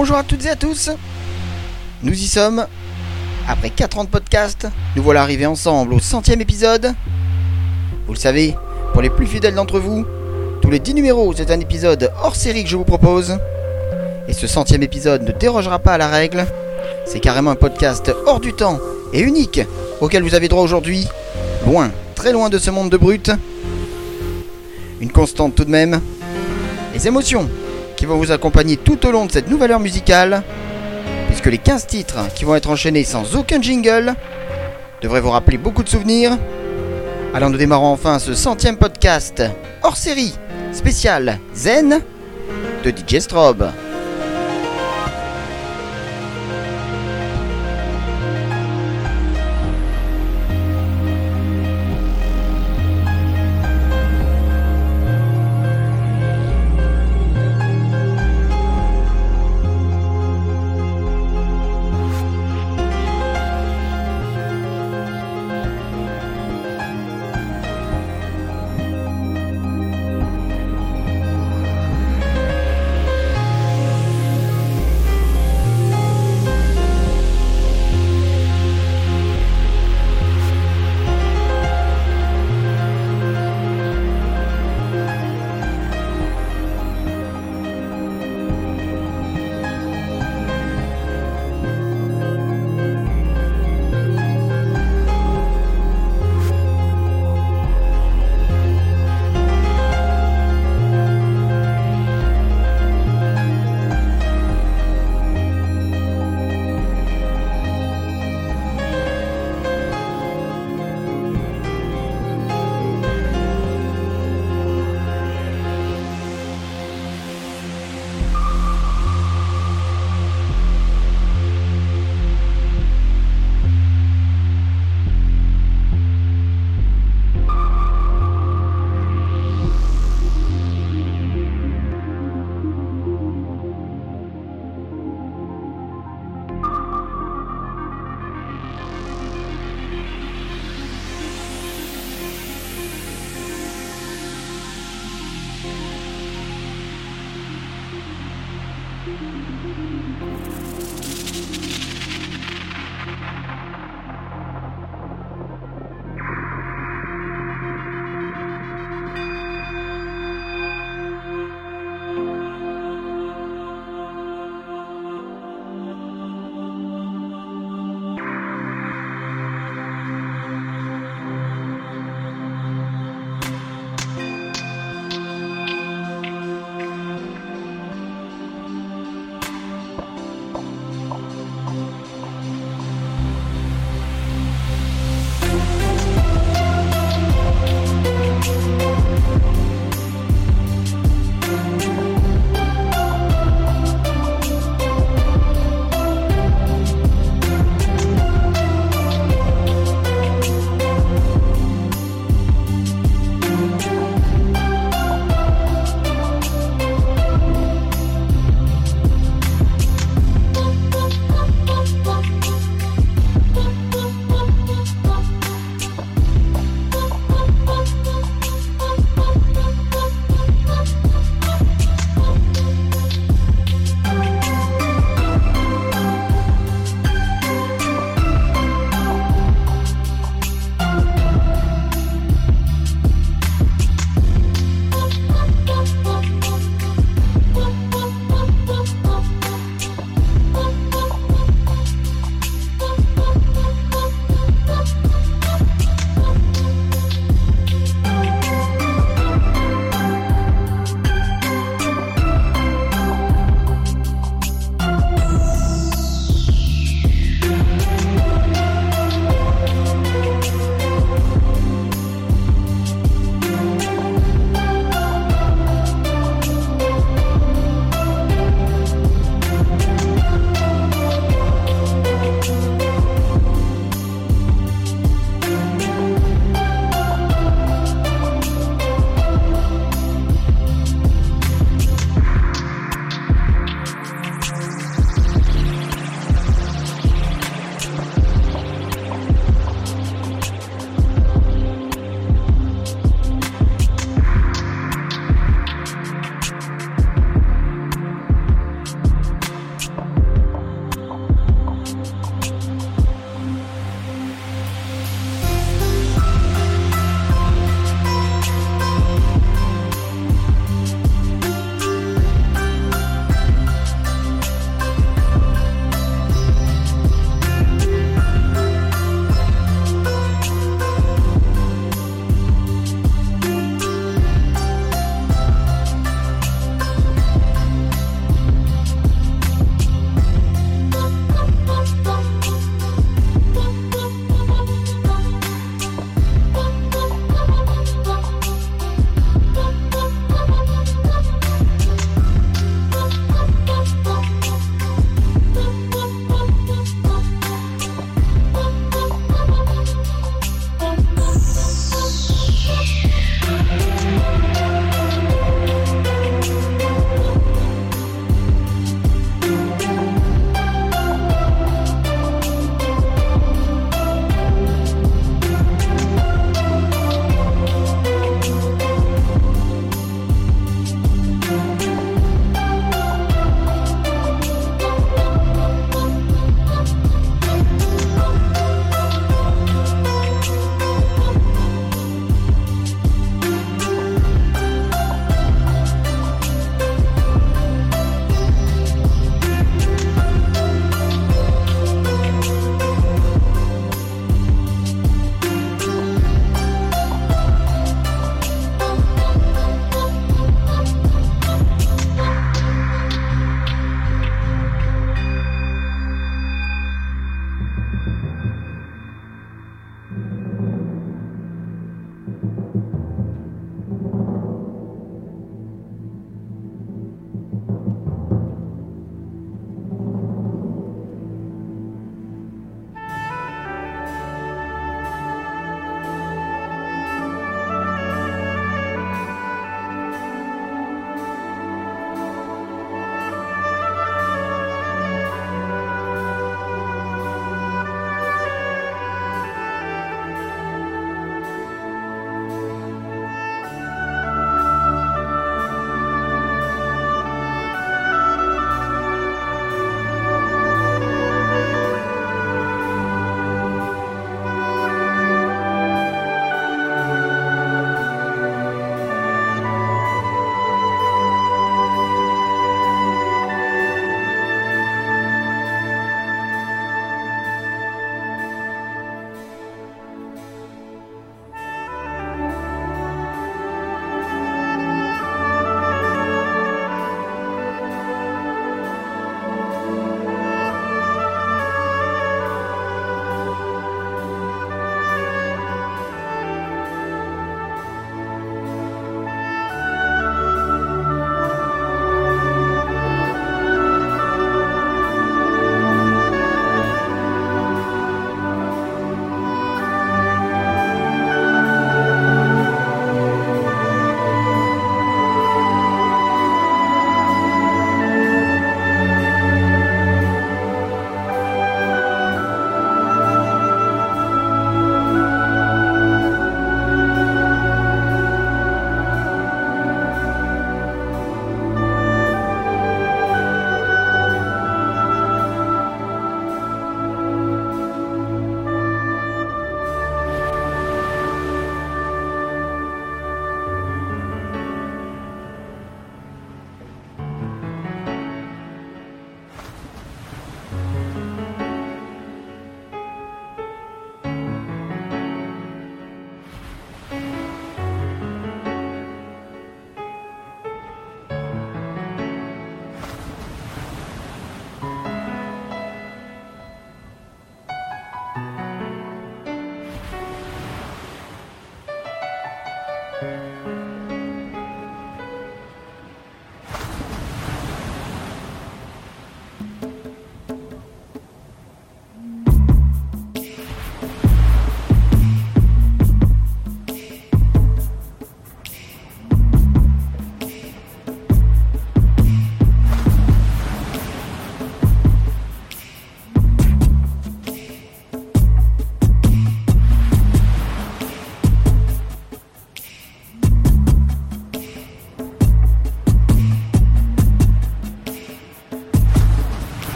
Bonjour à toutes et à tous Nous y sommes. Après 4 ans de podcast, nous voilà arrivés ensemble au centième épisode. Vous le savez, pour les plus fidèles d'entre vous, tous les 10 numéros, c'est un épisode hors série que je vous propose. Et ce centième épisode ne dérogera pas à la règle. C'est carrément un podcast hors du temps et unique auquel vous avez droit aujourd'hui. Loin, très loin de ce monde de brutes. Une constante tout de même. Les émotions qui vont vous accompagner tout au long de cette nouvelle heure musicale, puisque les 15 titres qui vont être enchaînés sans aucun jingle devraient vous rappeler beaucoup de souvenirs. Alors nous démarrons enfin ce centième podcast hors série spécial Zen de DJ Strobe.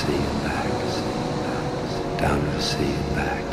sea and back, down to the sea and back.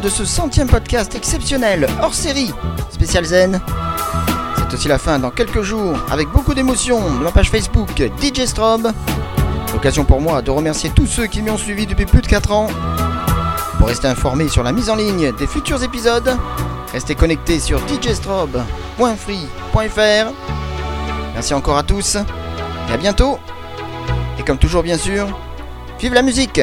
De ce centième podcast exceptionnel, hors série, spécial zen. C'est aussi la fin dans quelques jours, avec beaucoup d'émotion, de ma page Facebook DJ Strobe. L'occasion pour moi de remercier tous ceux qui m'ont suivi depuis plus de 4 ans. Pour rester informé sur la mise en ligne des futurs épisodes, restez connectés sur djstrobe.free.fr. Merci encore à tous, et à bientôt. Et comme toujours bien sûr, vive la musique